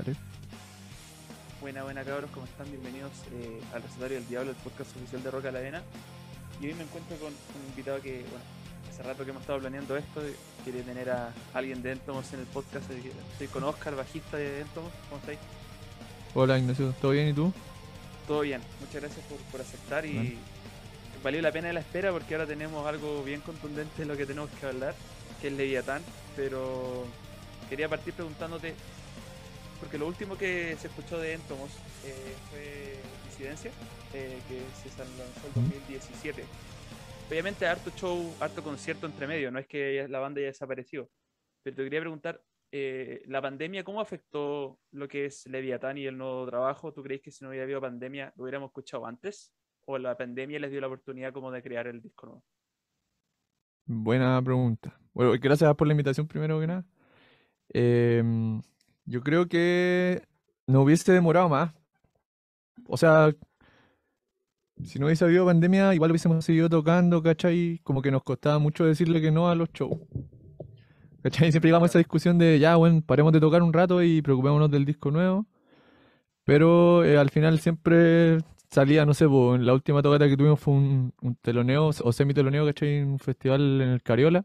Dale. Buena, buena cabros, ¿cómo están? Bienvenidos eh, al Recetario del Diablo, el podcast oficial de Roca la Arena. Y hoy me encuentro con un invitado que, bueno, hace rato que hemos estado planeando esto, y quería tener a alguien de Entomos en el podcast. Estoy con Oscar, bajista de Entomos, ¿cómo estáis? Hola Ignacio, ¿todo bien y tú? Todo bien, muchas gracias por, por aceptar y valió la pena la espera porque ahora tenemos algo bien contundente de lo que tenemos que hablar, que es Leviatán, pero quería partir preguntándote, porque lo último que se escuchó de Entomos eh, fue Disidencia, eh, que se lanzó en 2017. Obviamente harto show, harto concierto entre medio, no es que ya- la banda haya desaparecido, pero te quería preguntar, eh, ¿la pandemia cómo afectó lo que es Leviatán y el nuevo trabajo? ¿Tú crees que si no hubiera habido pandemia lo hubiéramos escuchado antes? ¿O la pandemia les dio la oportunidad como de crear el disco nuevo? Buena pregunta. Bueno, gracias por la invitación primero que nada. Em, yo creo que no hubiese demorado más. O sea, si no hubiese habido pandemia, igual hubiésemos seguido tocando, ¿cachai? Como que nos costaba mucho decirle que no a los shows. ¿Cachai? Siempre llegamos a esa discusión de, ya, bueno, paremos de tocar un rato y preocupémonos del disco nuevo. Pero eh, al final siempre salía, no sé, en la última tocata que tuvimos fue un, un teloneo o semi-teloneo, ¿cachai? En un festival en el Cariola.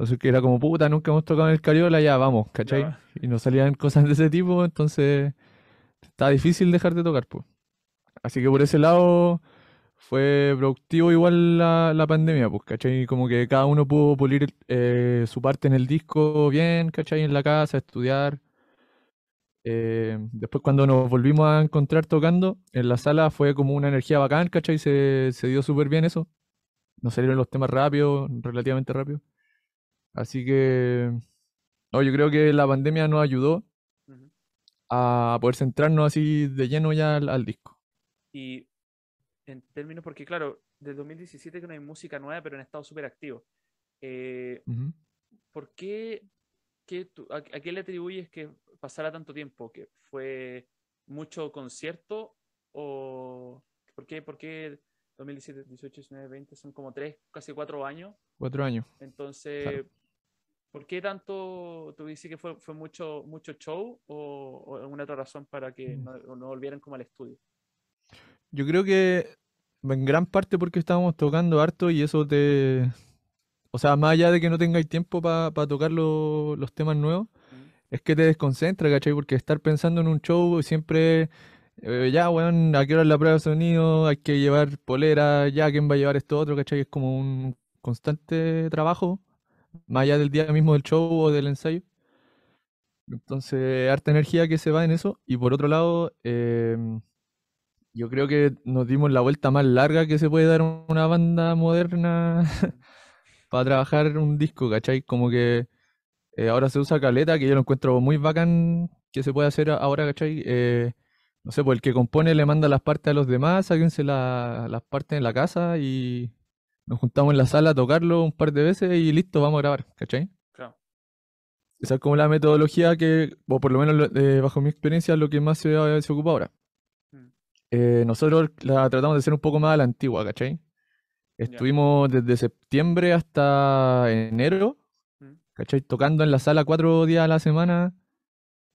Entonces que era como, puta, nunca hemos tocado en el Cariola, ya vamos, ¿cachai? Ya. Y nos salían cosas de ese tipo, entonces estaba difícil dejar de tocar, pues. Así que por ese lado fue productivo igual la, la pandemia, pues, ¿cachai? Como que cada uno pudo pulir eh, su parte en el disco bien, ¿cachai? En la casa, estudiar. Eh, después cuando nos volvimos a encontrar tocando en la sala fue como una energía bacán, ¿cachai? Se, se dio súper bien eso. Nos salieron los temas rápido, relativamente rápido. Así que, no, yo creo que la pandemia nos ayudó a poder centrarnos así de lleno ya al, al disco. Y en términos, porque claro, desde 2017 que no hay música nueva, pero han estado súper activos. Eh. ¿por qué, qué tú- a, a qué le atribuyes que pasara tanto tiempo? ¿Que fue mucho concierto? ¿O por qué, por qué 2017, 18, 19, 20 son como tres, casi cuatro años? Cuatro años. Entonces, ¿por qué tanto tú dices que fue, fue mucho, mucho show o, o alguna otra razón para que Mm. no, no volvieran como al estudio? Yo creo que en gran parte porque estábamos tocando harto y eso te... O sea, más allá de que no tengáis tiempo para tocar lo- los temas nuevos, Mm. es que te desconcentra, ¿cachai? Porque estar pensando en un show siempre, eh, ya, weón, ¿a qué hora es la prueba de sonido? Hay que llevar polera, ya, ¿quién va a llevar esto otro? ¿Cachai? Es como un constante trabajo, más allá del día mismo del show o del ensayo. Entonces, harta energía que se va en eso. Y por otro lado, em, yo creo que nos dimos la vuelta más larga que se puede dar una banda moderna para trabajar un disco, ¿cachai? Como que eh, ahora se usa caleta, que yo lo encuentro muy bacán que se puede hacer ahora, ¿cachai? Eh, no sé, pues el que compone le manda las partes a los demás, sáquense la- las partes en la casa y nos juntamos en la sala a tocarlo un par de veces y listo, vamos a grabar, ¿cachai? Claro. Esa es como la metodología que, o por lo menos eh, bajo mi experiencia, lo que más se, se ocupa ahora. Mm. Eh, nosotros la tratamos de hacer un poco más a la antigua, ¿cachai? Estuvimos desde septiembre hasta enero, Mm. ¿cachai? Tocando en la sala cuatro días a la semana,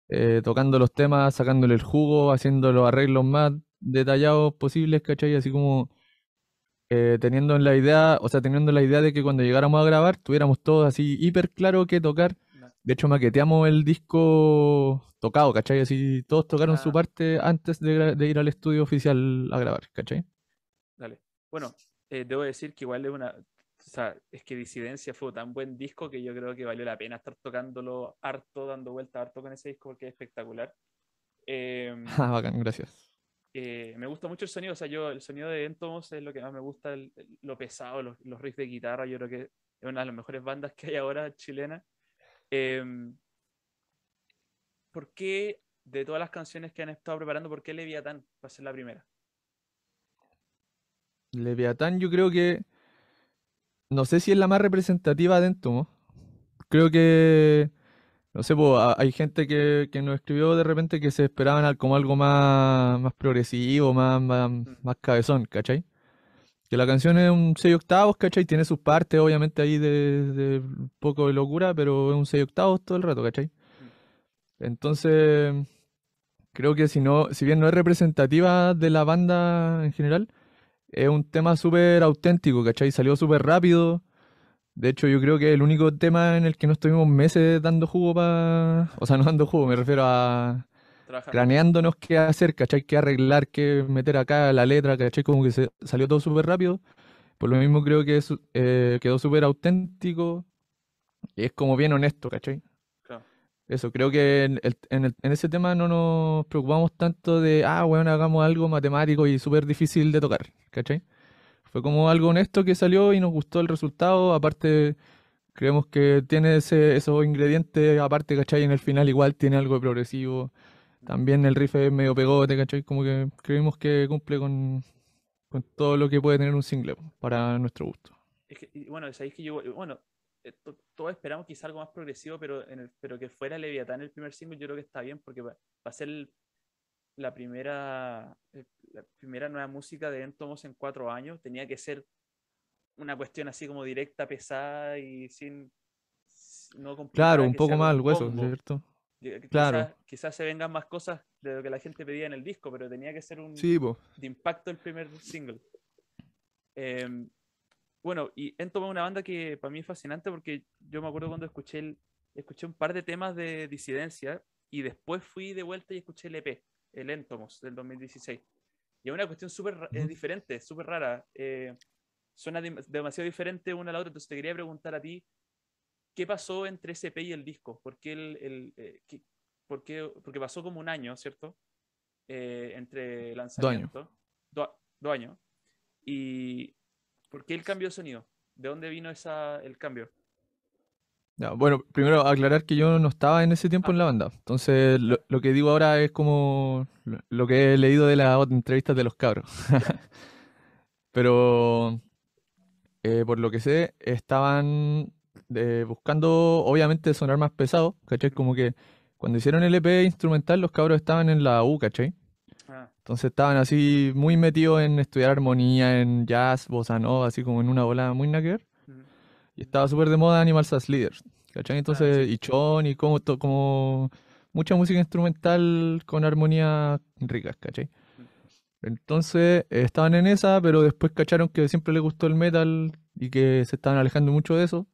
eh, tocando los temas, sacándole el jugo, haciendo los arreglos más detallados posibles, ¿cachai? Así como eh, teniendo en la idea, o sea, teniendo la idea de que cuando llegáramos a grabar tuviéramos todos así hiper claro que tocar. De hecho, maqueteamos el disco tocado, ¿cachai? Así todos tocaron su Ah. parte antes de, de ir al estudio oficial a grabar, ¿cachai? Dale. Bueno, eh, debo decir que igual es una. O sea, es que Disidencia fue tan buen disco que yo creo que valió la pena estar tocándolo harto, dando vuelta harto con ese disco porque es espectacular. Em, Ah, bacán, gracias. Eh, me gusta mucho el sonido, o sea, yo el sonido de Entomos es lo que más me gusta, lo pesado, los, los riffs de guitarra, yo creo que es una de las mejores bandas que hay ahora chilena. Em, ¿por qué, de todas las canciones que han estado preparando, por qué Leviatán va a ser la primera? Leviatán yo creo que, no sé si es la más representativa de Entomo. Creo que, no sé, a- hay gente que, que nos escribió de repente que se esperaban como algo más, más progresivo, más, más, más cabezón, ¿cachai? Que la canción es un 6 octavos, ¿cachai? Tiene sus partes, obviamente, ahí de, de un poco de locura, pero es un 6 octavos todo el rato, ¿cachai? Entonces, creo que si no, si bien no es representativa de la banda en general, es un tema súper auténtico, ¿cachai? Salió súper rápido. De hecho, yo creo que es el único tema en el que no estuvimos meses dando jugo para... O sea, no dando jugo, me refiero a Trabajar. craneándonos qué hacer, ¿cachai? Qué arreglar, qué meter acá la letra, ¿cachai? Como que se salió todo súper rápido. Por lo mismo creo que es, eh, quedó súper auténtico y es como bien honesto, ¿cachai? Claro. Eso, creo que en, el- en el- en ese tema no nos preocupamos tanto de, ah, bueno, hagamos algo matemático y súper difícil de tocar, ¿cachai? Fue como algo honesto que salió y nos gustó el resultado. Aparte, creemos que tiene ese, esos ingredientes, aparte, ¿cachai? En el final igual tiene algo de progresivo. También el riff es medio pegote, ¿cachai? Como que creemos que cumple con, todo lo que puede tener un single para nuestro gusto. Es que, bueno, sabéis que yo, bueno, to- todos esperamos quizá algo más progresivo, pero, en el, pero que fuera Leviatán el primer single, yo creo que está bien, porque va, va a ser el- la primera eh, la primera nueva música de Entomos en cuatro años. Tenía que ser una cuestión así como directa, pesada y sin. No Claro, un poco más al un hueso. ¿cierto? Claro. Quizás, se vengan más cosas de lo que la gente pedía en el disco, pero tenía que ser un, Sí, de impacto el primer single. Em, bueno, y Entom es una banda que para mí es fascinante porque yo me acuerdo cuando escuché, el, escuché un par de temas de disidencia y después fui de vuelta y escuché el EP, el Entomos del 2016. Y es una cuestión súper eh, diferente, súper rara. eh, suena dem- demasiado diferente una a la otra. Entonces te quería preguntar a ti, ¿qué pasó entre ese EP y el disco? ¿Por qué el, el, eh, qué- por qué- porque pasó como un año, ¿cierto? Eh, entre lanzamientos. Dos años. Años. ¿Y por qué el cambio de sonido? ¿De dónde vino esa, el cambio? Ya, bueno, primero aclarar que yo no estaba en ese tiempo en la banda. Entonces, lo, lo que digo ahora es como lo, que he leído de las entrevistas de los cabros. Pero, eh, por lo que sé, estaban eh, buscando, obviamente, sonar más pesado, ¿cachai? Como que cuando hicieron el EP instrumental, los cabros estaban en la U, ¿cachai? Ah, Entonces estaban así muy metidos en estudiar armonía, en jazz, bossa nova, así como en una bola muy ujú. Y estaba súper de moda Animals as Leaders, ¿cachai? Entonces, y Chon y como, to- como mucha música instrumental con armonías ricas, ¿cachai? Entonces, estaban en esa, pero después cacharon que siempre les gustó el metal y que se estaban alejando mucho de eso.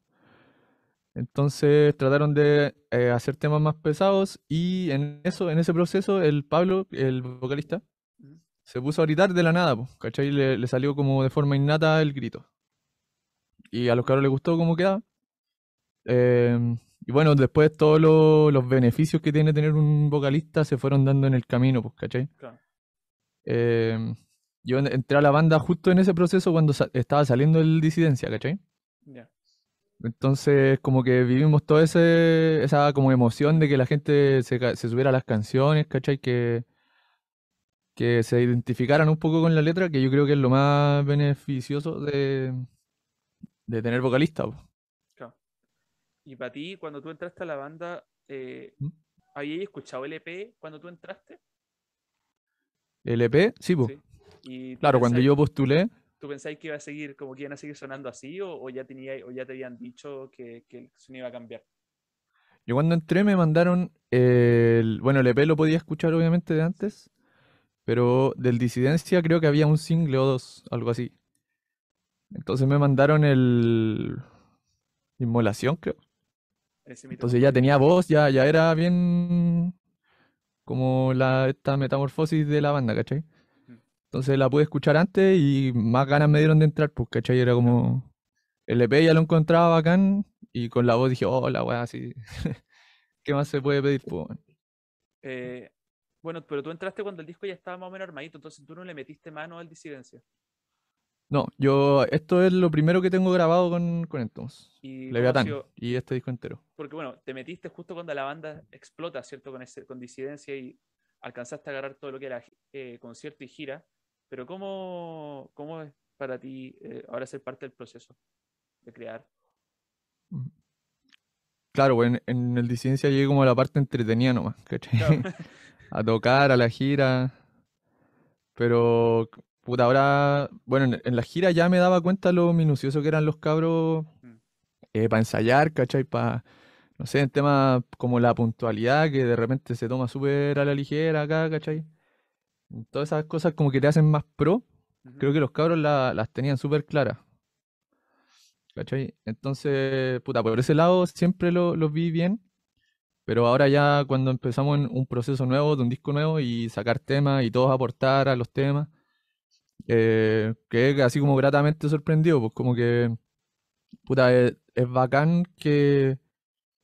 Entonces trataron de eh, hacer temas más pesados y en eso, en ese proceso, el Pablo, el vocalista, se puso a gritar de la nada, po, ¿cachai? Le, le salió como de forma innata el grito. Y a los cabros les gustó cómo quedaba. Em, y bueno, después todos lo- los beneficios que tiene tener un vocalista se fueron dando en el camino, pues, ¿cachai? Claro. Em, yo en- entré a la banda justo en ese proceso cuando sa- estaba saliendo el Disidencia, ¿cachai? Entonces, como que vivimos toda ese, esa como emoción de que la gente se, se subiera a las canciones, ¿cachai? Que, que se identificaran un poco con la letra, que yo creo que es lo más beneficioso de, de tener vocalista. po. Y para ti, cuando tú entraste a la banda, eh, ¿Mm? ¿habías escuchado el EP cuando tú entraste? El EP, sí, po. Sí. Y tú Claro, cuando yo postulé, ¿Tú pensáis que iba a seguir, como que iban a seguir sonando así, o, o ya tenía, o ya te habían dicho que, que el sonido iba a cambiar? yo cuando entré me mandaron el, bueno, el EP lo podía escuchar obviamente de antes, pero del Disidencia creo que había un single o dos, algo así. Entonces me mandaron el Inmolación, creo. Entonces ya tenía voz, ya, ya era bien como la, esta metamorfosis de la banda, ¿cachai? Mm. Entonces la pude escuchar antes y más ganas me dieron de entrar, pues, ¿cachai? Era como... El EP ya lo encontraba bacán y con la voz dije, oh, la weá, así. ¿Qué más se puede pedir, pues? Eh, bueno, pero tú entraste cuando el disco ya estaba más o menos armadito, entonces tú no le metiste mano al disidencia. No, yo, esto es lo primero que tengo grabado con, con Entomos. Y Leviatán sido- y este disco entero. porque bueno, te metiste justo cuando la banda explota, ¿cierto? Con, ese, con disidencia y alcanzaste a agarrar todo lo que era eh, concierto y gira. Pero ¿cómo, cómo es para ti eh, ahora ser parte del proceso de crear? Claro, pues en, en el Disidencia llegué como a la parte entretenida nomás, ¿cachai? Claro. a tocar, a la gira. Pero, puta, ahora, bueno, en, en la gira ya me daba cuenta lo minucioso que eran los cabros Mm. para ensayar, ¿cachai? Para no sé, en temas como la puntualidad, que de repente se toma súper a la ligera acá, ¿cachai? Todas esas cosas como que te hacen más pro, creo que los cabros la- las tenían súper claras. ¿Cachai? Entonces, puta, por ese lado siempre lo- los vi bien, pero ahora ya cuando empezamos en un proceso nuevo, de un disco nuevo y sacar temas y todos aportar a los temas, eh, quedé así como gratamente sorprendido, pues como que, puta, es, es bacán que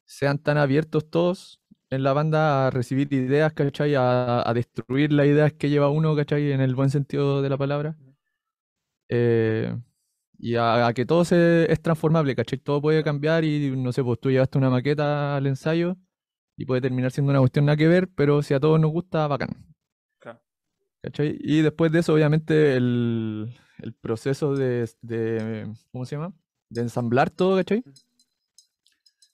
sean tan abiertos todos en la banda a recibir ideas, ¿cachai? A, a destruir las ideas que lleva uno, ¿cachai? En el buen sentido de la palabra. Eh, y a, a que todo se, es transformable, ¿cachai? Todo puede cambiar y no sé, pues tú llevaste una maqueta al ensayo y puede terminar siendo una cuestión nada que ver, pero si a todos nos gusta, bacán. ¿Cachai? Y después de eso, obviamente, el, el proceso de, de- ¿cómo se llama? De ensamblar todo, ¿cachai?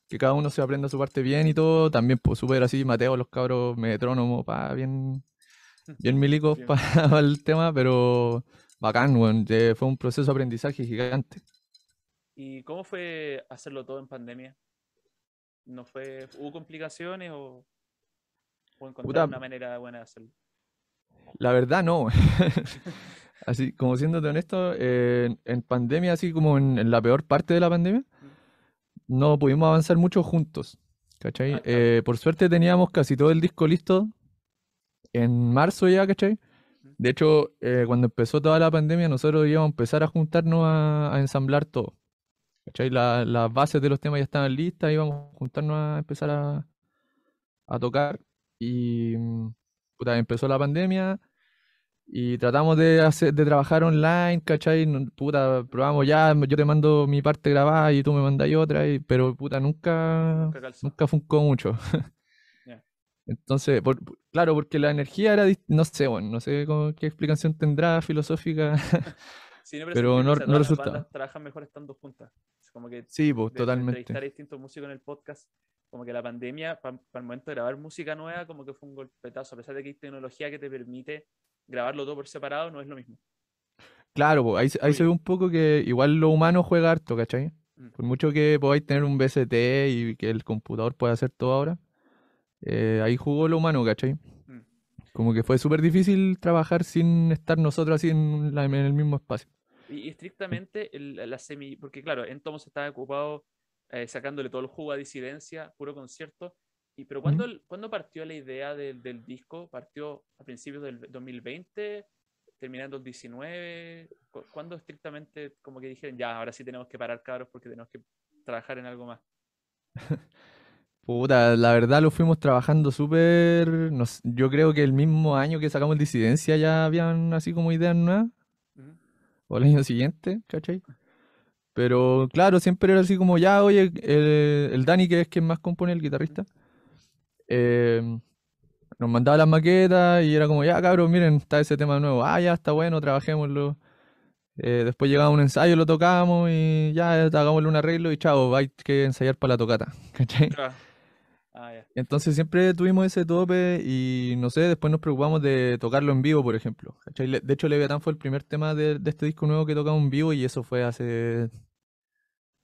Que cada uno se aprenda su parte bien y todo. También, pues, súper así, Mateo, los cabros, metrónomo, pa, bien, bien milicos para el tema, pero bacán, weón. Fue un proceso de aprendizaje gigante. ¿Y cómo fue hacerlo todo en pandemia? ¿No fue, hubo complicaciones o, o encontrar Puta. una manera buena de hacerlo? La verdad, no. Así, como siéndote honesto, eh, en, pandemia, así como en, en la peor parte de la pandemia, no pudimos avanzar mucho juntos. ¿Cachai? Ah. Eh, por suerte teníamos casi todo el disco listo en marzo ya, ¿cachai? De hecho, eh, cuando empezó toda la pandemia, nosotros íbamos a empezar a juntarnos a, a ensamblar todo. ¿Cachai? La- las bases de los temas ya estaban listas, íbamos a juntarnos a empezar a, a tocar. Y mm, puta, empezó la pandemia y tratamos de hacer, de trabajar online, ¿cachai? Puta, probamos ya, yo te mando mi parte grabada y tú me mandas otra, y- pero puta, nunca, Nunca funcó mucho. Entonces, por- claro, porque la energía era, no sé, bueno, no sé cómo- qué explicación tendrá filosófica. Sí, no, Pero que, no- no las bandas trabajan mejor estando juntas. Como que Sí, pues, de totalmente. entrevistar a distintos músicos en el podcast, como que la pandemia, para el momento de grabar música nueva, como que fue un golpetazo. A pesar de que hay tecnología que te permite grabarlo todo por separado, no es lo mismo. Claro, pues, ahí, se- ahí se ve un poco que igual lo humano juega harto, ¿cachai? Mm. Por mucho que podáis tener un VST y que el computador pueda hacer todo ahora, eh, ahí jugó lo humano, ¿cachai? Mm. Como que fue súper difícil trabajar sin estar nosotros así en, la- en el mismo espacio. Y, y estrictamente el- la semi, porque claro, Entomos estaba ocupado eh, sacándole todo el jugo a disidencia, puro concierto. Y, pero ¿cuándo, el- ¿cuándo partió la idea del, del disco? ¿Partió a principios del 2020? ¿Terminando el 19? ¿Cu- ¿Cuándo estrictamente como que dijeron, ya, ahora sí tenemos que parar, cabros, porque tenemos que trabajar en algo más? Puta, la verdad lo fuimos trabajando súper, no sé, yo creo que el mismo año que sacamos Disidencia ya habían así como ideas nuevas, Ujú. o el año siguiente, ¿cachai? Pero claro, siempre era así como ya, oye, el, el Dani, que es quien más compone, el guitarrista, eh, nos mandaba las maquetas y era como, ya cabros, miren, está ese tema nuevo, ah, ya está bueno, trabajémoslo. Eh, después llegaba un ensayo, lo tocábamos y ya hagámosle un arreglo y chao, hay que ensayar para la tocata, ¿cachai? Ah. Entonces siempre tuvimos ese tope y no sé, después nos preocupamos de tocarlo en vivo, por ejemplo. De hecho, Leviatán fue el primer tema de, de este disco nuevo que tocamos en vivo y eso fue hace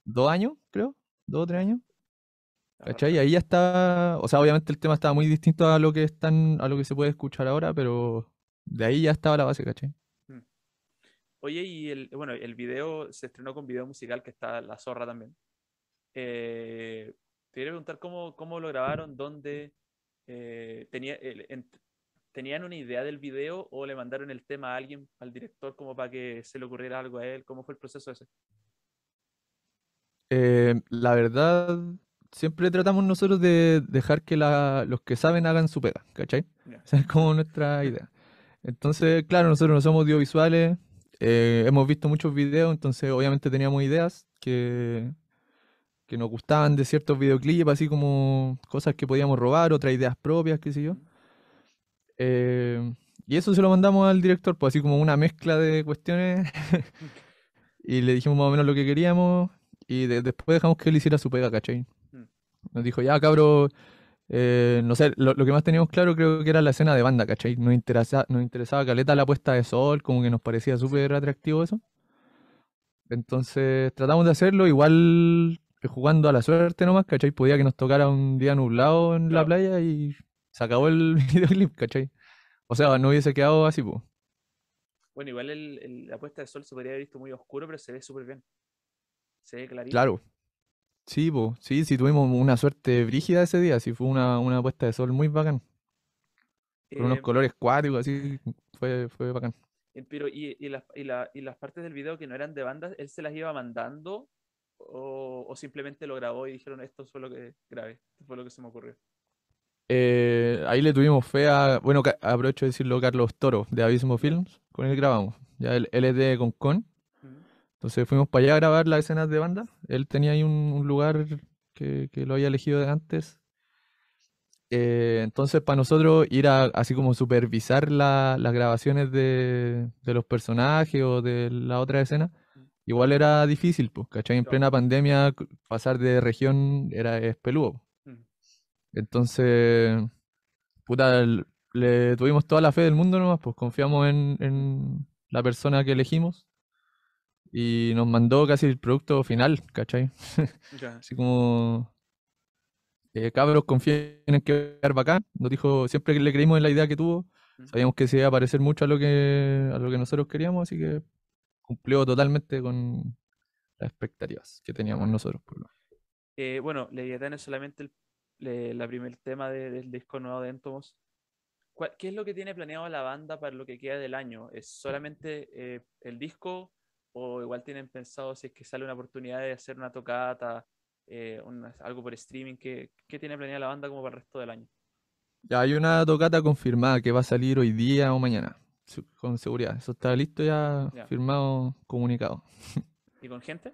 dos años, creo, dos o tres años. ¿Cachai? Y ahí ya está, o sea, obviamente el tema estaba muy distinto a lo que están, a lo que se puede escuchar ahora, pero de ahí ya estaba la base, ¿cachai? Oye, y el, bueno, el video se estrenó con video musical que está La Zorra también. Eh, te quería preguntar cómo, cómo lo grabaron, dónde eh, tenía, el- en- tenían una idea del video o le mandaron el tema a alguien, al director, como para que se le ocurriera algo a él. ¿Cómo fue el proceso ese? Eh, la verdad, siempre tratamos nosotros de dejar que la- los que saben hagan su pega, ¿cachai? Esa es como nuestra idea. Entonces, claro, nosotros no somos audiovisuales, eh, hemos visto muchos videos, entonces obviamente teníamos ideas que, que nos gustaban de ciertos videoclips, así como cosas que podíamos robar, otras ideas propias, qué sé yo. Eh, y eso se lo mandamos al director, pues así como una mezcla de cuestiones. y le dijimos más o menos lo que queríamos. Y de- después dejamos que él hiciera su pega, ¿cachai? Mm. Nos dijo, ya cabro, eh, no sé, lo, lo que más teníamos claro creo que era la escena de banda, ¿cachai? Nos interesa, nos interesaba caleta la puesta de sol, como que nos parecía súper atractivo eso. Entonces tratamos de hacerlo, igual jugando a la suerte nomás, ¿cachai? Podía que nos tocara un día nublado en la playa y se acabó el videoclip, ¿cachai? O sea, no hubiese quedado así, pues. Bueno, igual el, el- la puesta de sol se podría haber visto muy oscuro, pero se ve súper bien. Se ve clarito. Claro. Sí, sí, sí tuvimos una suerte brígida ese día, sí fue una, una puesta de sol muy bacán. Con unos Eh, colores cuáticos, así, fue, fue bacán. eh, pero, y, y las, y, la- y las partes del video que no eran de bandas, ¿él se las iba mandando? O, o simplemente lo grabó y dijeron esto fue lo que grabé, esto fue lo que se me ocurrió? Eh, ahí le tuvimos fe a, bueno, aprovecho de decirlo, Carlos Toro, de Abismo Films, con él grabamos. Ya él, él es de Concon. Entonces fuimos para allá a grabar las escenas de banda. Él tenía ahí un, un lugar que, que lo había elegido de antes. Eh, entonces, para nosotros ir a así como supervisar la- las grabaciones de, de los personajes o de la otra escena, igual era difícil, pues, ¿cachai? En plena pandemia, pasar de región era es peludo. Ujú. Entonces, puta, le tuvimos toda la fe del mundo nomás, pues confiamos en, en la persona que elegimos y nos mandó casi el producto final, ¿cachai? Así como, eh, cabros, confíen en que va bacán. Nos dijo, siempre que le creímos en la idea que tuvo, sabíamos que se iba a parecer mucho a lo que, a lo que nosotros queríamos, así que cumplió totalmente con las expectativas que teníamos nosotros. por lo- Eh, bueno, Leviatán es solamente el le- la primer tema de- del disco nuevo de Entomos. ¿Cuál- ¿Qué es lo que tiene planeado la banda para lo que queda del año? ¿Es solamente eh, el disco o igual tienen pensado si es que sale una oportunidad de hacer una tocata, eh, algo por streaming? ¿Qué, qué tiene planeado la banda como para el resto del año? Ya hay una tocata confirmada que va a salir hoy día o mañana, con seguridad. Eso está listo ya, Ya. firmado, comunicado. ¿Y con gente?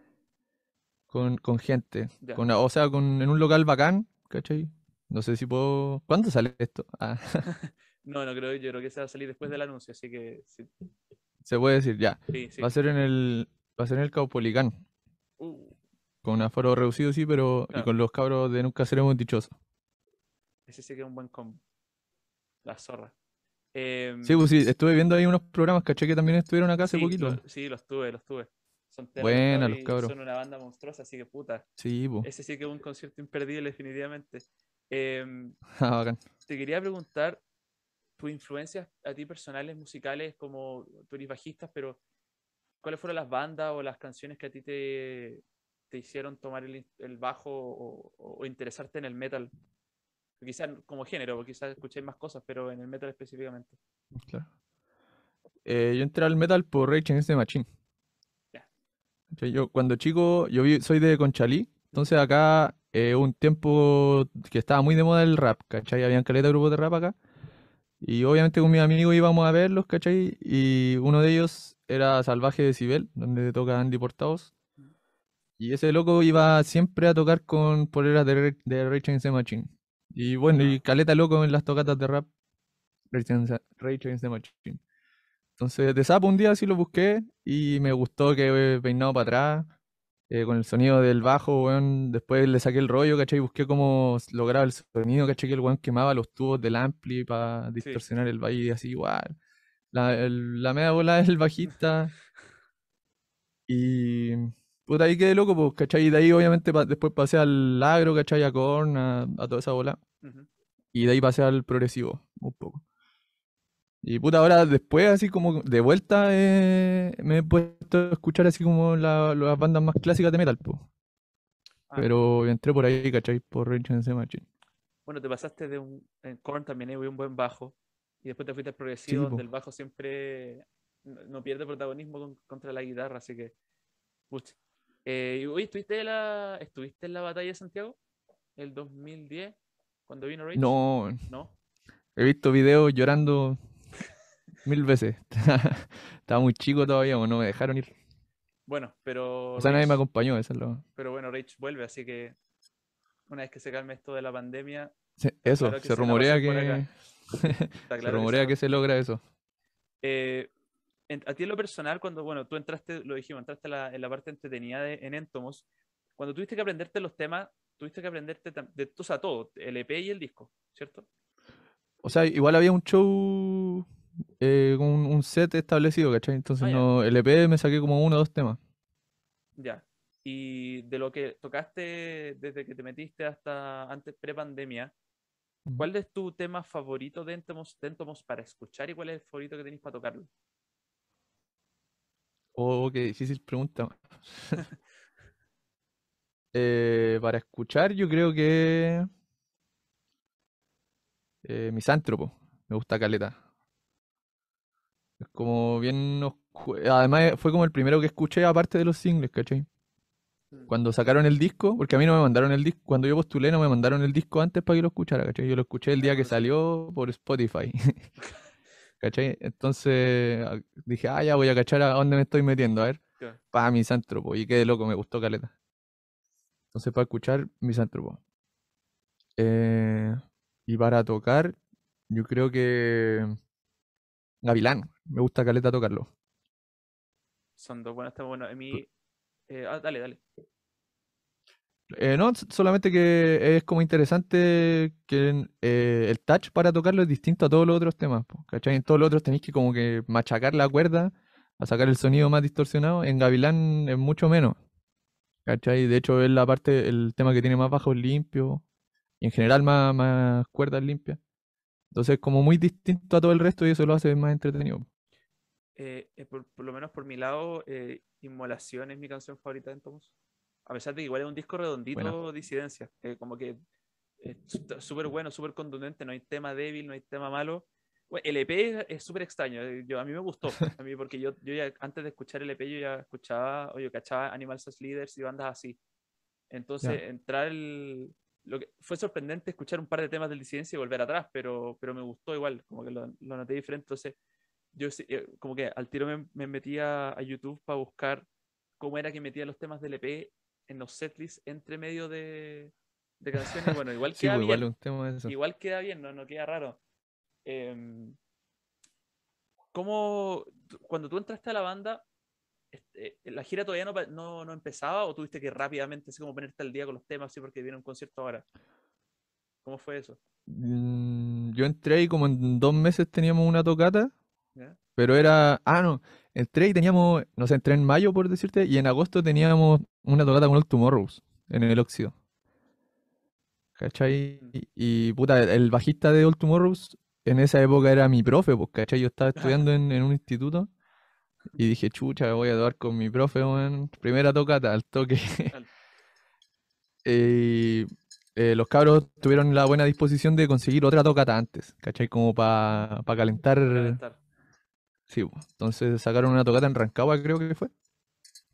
Con, con gente. Ya. Con, o sea, con, en un local bacán, ¿cachai? No sé si puedo. ¿Cuándo sale esto? Ah, No, no creo, yo creo que se va a salir después del anuncio, así que sí, se puede decir, ya. sí. sí. Va a ser en el. Va a ser en el Caupolicán. Uh, Con aforo reducido, sí, pero. Y con los cabros de Nunca Seremos Dichosos. ese sí que es un buen combo. La zorra. Em, Sí, pues sí, estuve viendo ahí unos programas, caché que también estuvieron acá hace Sí, poquito. lo- sí, los tuve, los tuve. Son Buena, los cabros. Son una banda monstruosa, así que puta. Sí, pues. Ese sí que es un concierto imperdible, definitivamente. Em, Ah, bacán. te quería preguntar tus influencias a ti personales, musicales, como tú eres bajista, pero ¿cuáles fueron las bandas o las canciones que a ti te, te hicieron tomar el, el bajo o, o- interesarte en el metal? Quizás como género, porque quizás escuchéis más cosas, pero en el metal específicamente. Claro. Eh, yo entré al metal por Rage Against the Machine. ¿Cachai? Yo cuando chico, yo soy de Conchalí, entonces acá eh, un tiempo que estaba muy de moda el rap, ¿cachai? Habían caleta de grupos de rap acá. Y obviamente con mis amigos íbamos a verlos, ¿cachai? Y uno de ellos era Salvaje Decibel, donde toca Andy Portaos. Y ese loco iba siempre a tocar con poleras de, de Rage Against the Machine. Y bueno, y caleta loco en las tocatas de rap. Rage Against the- Machine. Entonces, de Sapo un día sí lo busqué y me gustó que peinado para atrás, eh, con el sonido del bajo, weón. Después le saqué el rollo, ¿cachai? Busqué cómo lograba el sonido, ¿cachai? Que el weón quemaba los tubos del ampli para distorsionar el baile así, igual. La, el- la media bola del bajista. Y. Puta, ahí quedé loco, pues, ¿cachai? Y de ahí, obviamente, pa- después pasé al agro, ¿cachai? A Korn, a, a toda esa bola. Y de ahí pasé al progresivo, un poco. Y puta, ahora después, así como de vuelta, eh, me he puesto a escuchar así como la- las bandas más clásicas de metal, po. Ah, Pero entré por ahí, ¿cachai? Por Rage Against the Machine. Bueno, te pasaste de un. En Korn también hay un buen bajo. Y después te fuiste al progresivo, donde el bajo siempre no no pierde protagonismo con- contra la guitarra, así que. pucha. Eh, y hoy ¿estuviste, en la, ¿estuviste en la batalla de Santiago? El 2010, cuando vino Rage. No, ¿No? he visto videos llorando mil veces. Estaba muy chico todavía, o no me dejaron ir. Bueno, pero. O sea, nadie me acompañó, eso es lo... pero bueno, Rage vuelve, así que. Una vez que se calme esto de la pandemia, Eso, claro se rumorea que... Se rumorea que se logra eso. Eh, en- a ti en lo personal, cuando, bueno, tú entraste, lo dijimos, entraste en la, en la parte entretenida de, en Entomos, cuando tuviste que aprenderte los temas, tuviste que aprenderte de, o sea, todo, el EP y el disco, ¿cierto? O sea, igual había un show eh, con un, un set establecido, ¿cachai? Entonces Ah, no, el EP me saqué como uno o dos temas. Ya. Y de lo que tocaste desde que te metiste hasta antes pre-pandemia, ¿cuál es tu tema favorito de Entomos, para escuchar y cuál es el favorito que tenéis para tocarlo? Oh, qué difícil pregunta. Eh, para escuchar, yo creo que. Eh, Misántropo. Me gusta Caleta. Es como bien. Además, fue como el primero que escuché, aparte de los singles, ¿cachai? Mm. Cuando sacaron el disco, porque a mí no me mandaron el disco, cuando yo postulé no me mandaron el disco antes para que lo escuchara, ¿cachai? Yo lo escuché el día que salió por Spotify. ¿Cachai? Entonces dije, ah, ya voy a cachar a dónde me estoy metiendo, a ver. Para Misántropo. Y qué loco, me gustó Caleta. Entonces, para escuchar, Misántropo. Eh, y para tocar, yo creo que Gavilán. Me gusta Caleta tocarlo. Son dos buenas, está bueno. Mí. Eh, ah, dale, dale. Eh, no, solamente que es como interesante que eh, el touch para tocarlo es distinto a todos los otros temas. ¿Cachai? En todos los otros tenéis que como que machacar la cuerda a sacar el sonido más distorsionado. En Gavilán es mucho menos. ¿Cachai? De hecho es la parte, el tema que tiene más bajo limpio y en general más, más cuerdas limpias. Entonces es como muy distinto a todo el resto y eso lo hace más entretenido. Eh, por, lo menos por mi lado, Inmolación es mi canción favorita de Tomos a pesar de que igual es un disco redondito, disidencia, como que es súper bueno, súper contundente, no hay tema débil, no hay tema malo. el EP es súper extraño, eh, yo, a mí me gustó, a mí porque yo, yo ya antes de escuchar el EP yo ya escuchaba, o yo cachaba Animals as Leaders y bandas así. Entonces, entrar el, lo que fue sorprendente escuchar un par de temas del disidencia y volver atrás, pero, pero me gustó igual, como que lo, lo noté diferente. Entonces, yo eh, como que al tiro me, me metía a YouTube para buscar cómo era que metía los temas del EP en los setlists entre medio de, de canciones. Bueno, igual queda pues, bien. Igual, queda bien, no, no queda raro. Eh, ¿Cómo, cuando tú entraste a la banda, este, la gira todavía no, no, no, empezaba o tuviste que rápidamente así como ponerte al día con los temas así porque viene un concierto ahora? ¿Cómo fue eso? Mm, yo entré y como en dos meses teníamos una tocata, pero era, ah no, entré y teníamos, no sé, entré en mayo por decirte, y en agosto teníamos una tocata con Old Tomorrows en el óxido. ¿Cachai? Mm. Y, puta, el bajista de Old Tomorrows en esa época era mi profe, pues, ¿cachai? Yo estaba estudiando en, un instituto y dije, chucha, voy a tocar con mi profe, primera tocata, al toque. y eh, los cabros tuvieron la buena disposición de conseguir otra tocata antes, ¿cachai? Como para calentar. Sí, entonces sacaron una tocata en Rancagua, creo que fue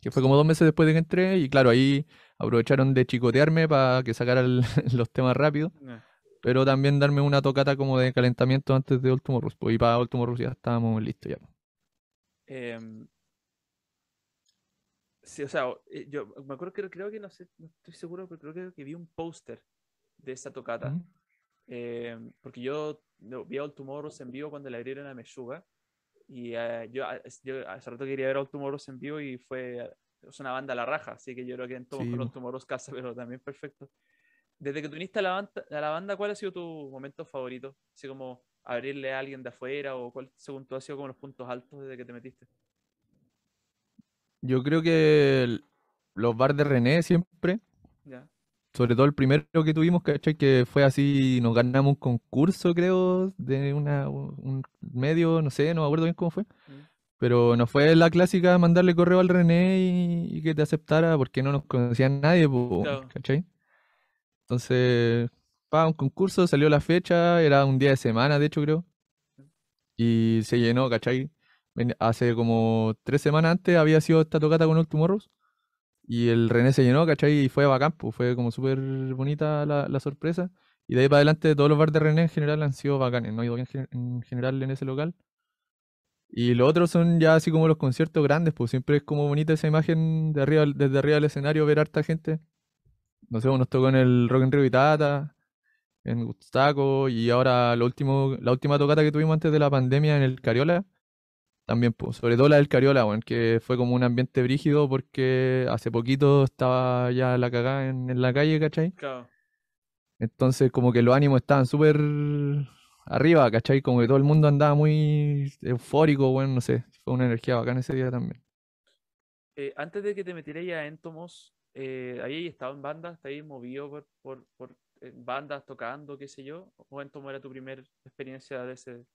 que fue como dos meses después de que entré, y claro, ahí aprovecharon de chicotearme para que sacara los temas rápido, eh. pero también darme una tocata como de calentamiento antes de Último Rus, pues, y para Último Rus ya estábamos listos ya. Em, sí, o sea, eh, yo me acuerdo que creo que no sé, no estoy seguro, pero creo que, vi un póster de esa tocata. Em, porque yo vi a Último Rus en vivo cuando le abrieron a Meshuga y uh, yo, yo, hace rato quería ver a Tomorrow en vivo y fue es una banda a la raja, así que yo creo que en todos los Tomorrow casa, pero también perfecto. Desde que tú viniste a la, banda, a la banda, ¿cuál ha sido tu momento favorito? Así como abrirle a alguien de afuera o cuál, según tú, ha sido como los puntos altos desde que te metiste. Yo creo que los bar de René siempre. Ya. Sobre todo el primero que tuvimos, ¿cachai? Que fue así, nos ganamos un concurso, creo, de una, un medio, no sé, no me acuerdo bien cómo fue. Mm. Pero no fue la clásica mandarle correo al René y, que te aceptara porque no nos conocía nadie, ¿cachai? Entonces, para un concurso, salió la fecha, era un día de semana, de hecho, creo. Y se llenó, ¿cachai? Hace como tres semanas antes había sido esta tocata con Último Rose y el René se llenó, ¿cachai? Y fue bacán, pues fue como súper bonita la, sorpresa. Y de ahí para adelante todos los bares de René en general han sido bacanes, no he ido bien en general en ese local. Y los otros son ya así como los conciertos grandes, pues siempre es como bonita esa imagen de arriba, desde arriba del escenario ver harta gente. No sé, nos tocó en el Rock en Rio Vitata, en Gustaco, y ahora lo último, la última tocata que tuvimos antes de la pandemia en el Cariola, también, pues, sobre todo la del Cariola, bueno, que fue como un ambiente brígido porque hace poquito estaba ya la cagada en, la calle, ¿cachai? Claro. Entonces, como que los ánimos estaban súper arriba, ¿cachai? Como que todo el mundo andaba muy eufórico, bueno, no sé, fue una energía bacana ese día también. Eh, antes de que te metieras a Entomos, eh, ¿ahí estado en bandas? ¿Te habías movido por, por, por bandas tocando, qué sé yo? ¿O en cómo era tu primera experiencia de ese?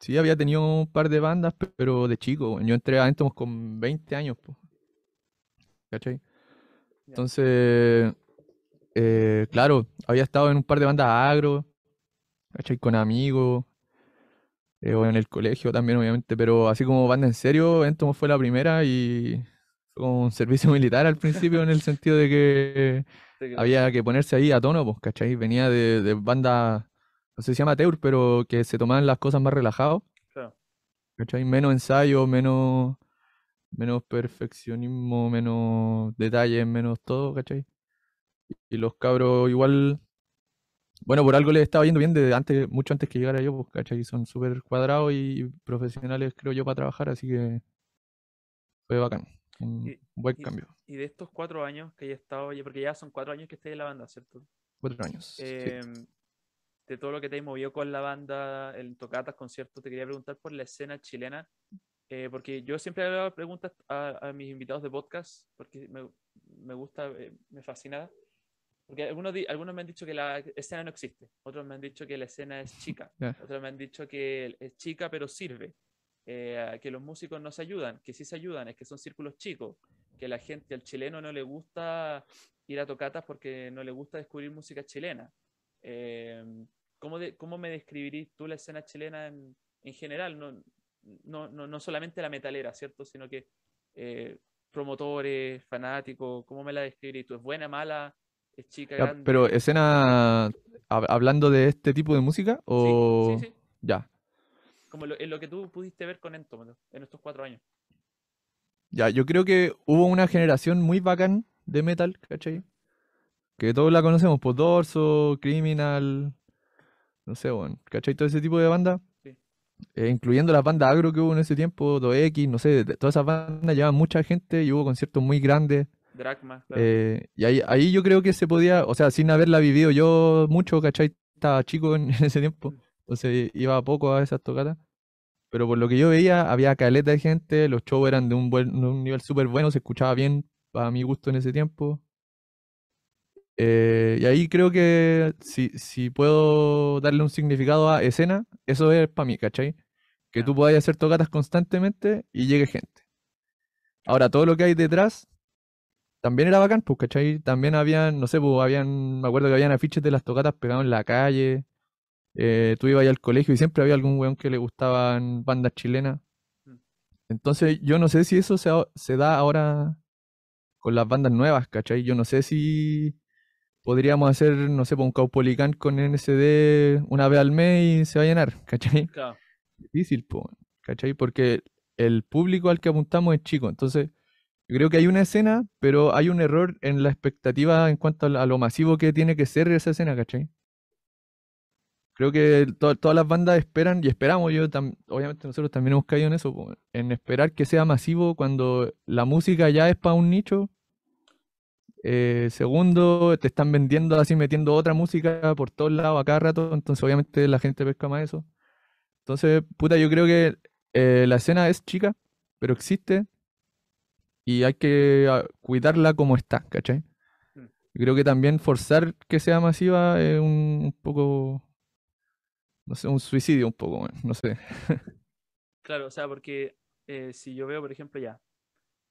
Sí, había tenido un par de bandas, pe- pero de chico. Yo entré a Entomos con 20 años, po, ¿cachai? Entonces, eh, claro, había estado en un par de bandas agro, ¿cachai? Con amigos, eh, o en el colegio también, obviamente, pero así como banda en serio, Entomos fue la primera y fue como un servicio militar al principio en el sentido de que Había que ponerse ahí a tono, pues, ¿cachai? Venía de, de bandas, no sé si se llama amateur, pero que se tomaban las cosas más relajados, Claro. ¿cachai? Menos ensayo, menos, menos perfeccionismo, menos detalles, menos todo, ¿cachai? Y los cabros igual, bueno, por algo les estaba yendo bien desde antes, mucho antes que llegara yo, pues, ¿cachai? Son súper cuadrados y profesionales, creo yo, para trabajar, así que fue bacán. Un Y- buen cambio. Y de estos cuatro años que he estado, porque ya son cuatro años que estés en la banda, ¿cierto? Cuatro años. sí. Em, de todo lo que te has movido con la banda, en tocatas, conciertos, te quería preguntar por la escena chilena, eh, porque yo siempre hago preguntas a, a mis invitados de podcast, porque me, me gusta, eh, me fascina, porque algunos, algunos me han dicho que la escena no existe, otros me han dicho que la escena es chica, Ya. otros me han dicho que es chica pero sirve, eh, que los músicos no se ayudan, que sí se ayudan, es que son círculos chicos, que la gente, al chileno no le gusta ir a tocatas porque no le gusta descubrir música chilena. Eh, ¿cómo, de- ¿Cómo me describirías tú la escena chilena en, en general? No, no, no, no solamente la metalera, ¿cierto? Sino que eh, promotores, fanáticos, ¿cómo me la describirías tú? ¿Es buena, mala? ¿Es chica, Ya, grande? pero escena hab- hablando de este tipo de música Sí, o sí, sí. ya, Como lo, en lo que tú pudiste ver con Entómato en estos cuatro años. ya, yo creo que hubo una generación muy bacán de metal, ¿cachai? Que todos la conocemos, por Dorso, Criminal, no sé, bueno, ¿cachai? Todo ese tipo de bandas, Sí. eh, incluyendo las bandas agro que hubo en ese tiempo, 2X, no sé, de- todas esas bandas llevaban mucha gente y hubo conciertos muy grandes. Dragma, claro. Eh, y ahí, ahí yo creo que se podía, o sea, sin haberla vivido yo mucho, ¿cachai? Estaba chico en, en ese tiempo, Mm. entonces iba poco a esas tocatas. Pero por lo que yo veía, había caleta de gente, los shows eran de un, buen, de un nivel súper bueno, se escuchaba bien para mi gusto en ese tiempo. Eh, y ahí creo que si, si puedo darle un significado a escena, eso es para mí, ¿cachai? Que tú podáis hacer tocatas constantemente y llegue gente. Ahora, todo lo que hay detrás también era bacán, pues, ¿cachai? También habían, no sé, pues, habían, me acuerdo que habían afiches de las tocatas pegados en la calle. Eh, tú ibas ahí al colegio y siempre había algún weón que le gustaban bandas chilenas. Mm. Entonces, yo no sé si eso se, da ahora con las bandas nuevas, ¿cachai? Yo no sé si podríamos hacer, no sé, pues, un Caupolicán con NSD una vez al mes y se va a llenar, ¿cachai? Claro. difícil, po, ¿cachai? Porque el público al que apuntamos es chico. Entonces, yo creo que hay una escena, pero hay un error en la expectativa en cuanto a lo masivo que tiene que ser esa escena, ¿cachai? Creo que to- todas las bandas esperan y esperamos, yo obviamente nosotros también hemos caído en eso, en esperar que sea masivo cuando la música ya es para un nicho. Eh, segundo, te están vendiendo así, metiendo otra música por todos lados a cada rato, entonces obviamente la gente pesca más eso. Entonces, puta, yo creo que eh, la escena es chica, pero existe y hay que ah, cuidarla como está, ¿cachai? Mm. Yo creo que también forzar que sea masiva es un, un poco, no sé, un suicidio un poco, weón, no sé. Claro, o sea, porque eh, si yo veo, por ejemplo, ya,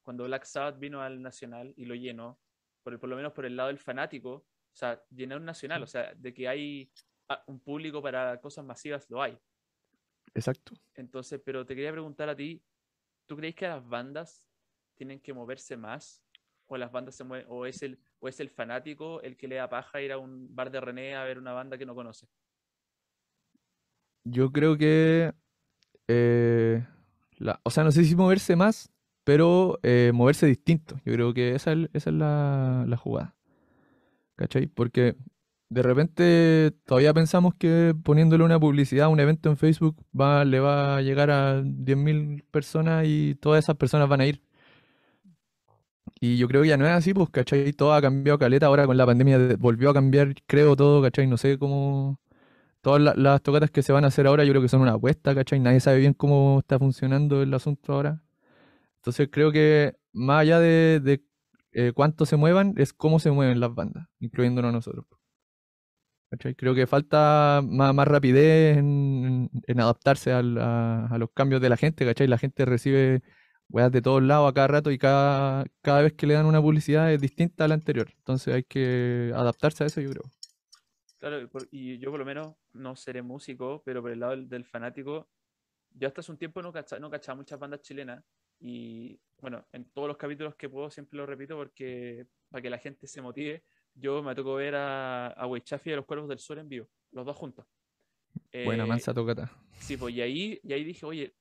cuando Black Sabbath vino al Nacional y lo llenó, por, el- por lo menos por el lado del fanático, o sea, llenar un Nacional, o sea, de que hay ah, un público para cosas masivas, lo hay. Exacto. Entonces, pero te quería preguntar a ti, ¿tú crees que las bandas tienen que moverse más? ¿O las bandas se mueven, o es el, o es el fanático el que le da paja ir a un bar de René a ver una banda que no conoce? Yo creo que, eh, la, o sea, no sé si moverse más, pero eh, moverse distinto. Yo creo que esa es, la, la jugada. ¿Cachai? Porque de repente todavía pensamos que poniéndole una publicidad un evento en Facebook va, le va a llegar a 10.000 personas y todas esas personas van a ir. Y yo creo que ya no es así, pues, ¿cachai? Todo ha cambiado caleta. Ahora con la pandemia de- volvió a cambiar, creo, todo, ¿cachai? No sé cómo. Todas la- las tocatas que se van a hacer ahora, yo creo que son una apuesta, ¿cachai? Nadie sabe bien cómo está funcionando el asunto ahora. Entonces creo que más allá de, de- eh, cuánto se muevan, es cómo se mueven las bandas, incluyéndonos nosotros. ¿Cachai? Creo que falta más, rapidez en, adaptarse a los cambios de la gente, ¿cachai? La gente recibe weas de todos lados a cada rato y cada, cada vez que le dan una publicidad es distinta a la anterior. Entonces hay que adaptarse a eso, yo creo. Claro, y yo por lo menos no seré músico, pero por el lado del, del fanático, yo hasta hace un tiempo no cachaba, no cachaba muchas bandas chilenas y bueno, en todos los capítulos que puedo siempre lo repito porque para que la gente se motive, yo me tocó ver a, a Weichafi y a los Cuervos del Sur en vivo, los dos juntos. Buena Eh, mansa tocata. Sí, pues y ahí, y ahí dije, oye,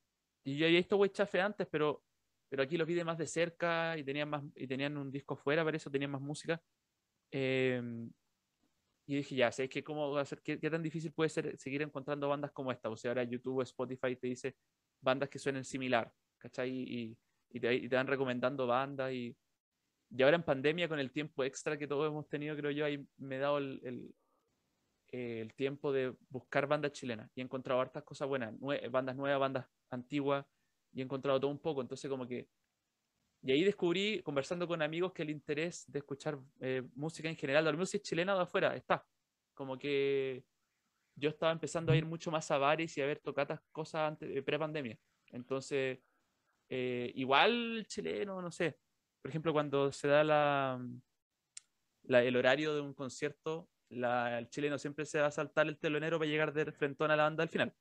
y yo había visto Weichafe antes, pero, pero aquí los vi de más de cerca y tenían más, y tenían un disco fuera, para eso tenían más música. Em, y dije, ya, ¿sabes qué, cómo va a ser, qué, qué tan difícil puede ser seguir encontrando bandas como esta? O sea, ahora YouTube Spotify te dice bandas que suenen similar, ¿cachai? Y, y te, y van recomendando bandas y, y ahora en pandemia, con el tiempo extra que todos hemos tenido, creo yo, ahí me he dado el, el, eh, el tiempo de buscar bandas chilenas y he encontrado hartas cosas buenas, nue- bandas nuevas, bandas antiguas, y he encontrado todo un poco. Entonces, como que. Y ahí descubrí, conversando con amigos, que el interés de escuchar eh, música en general, la música chilena de afuera, está. Como que yo estaba empezando a ir mucho más a bares y a ver tocatas cosas antes, pre-pandemia. Entonces, eh, igual chileno, no sé. Por ejemplo, cuando se da la, la- el horario de un concierto, la- el chileno siempre se va a saltar el telonero para llegar de frentón a la banda al final.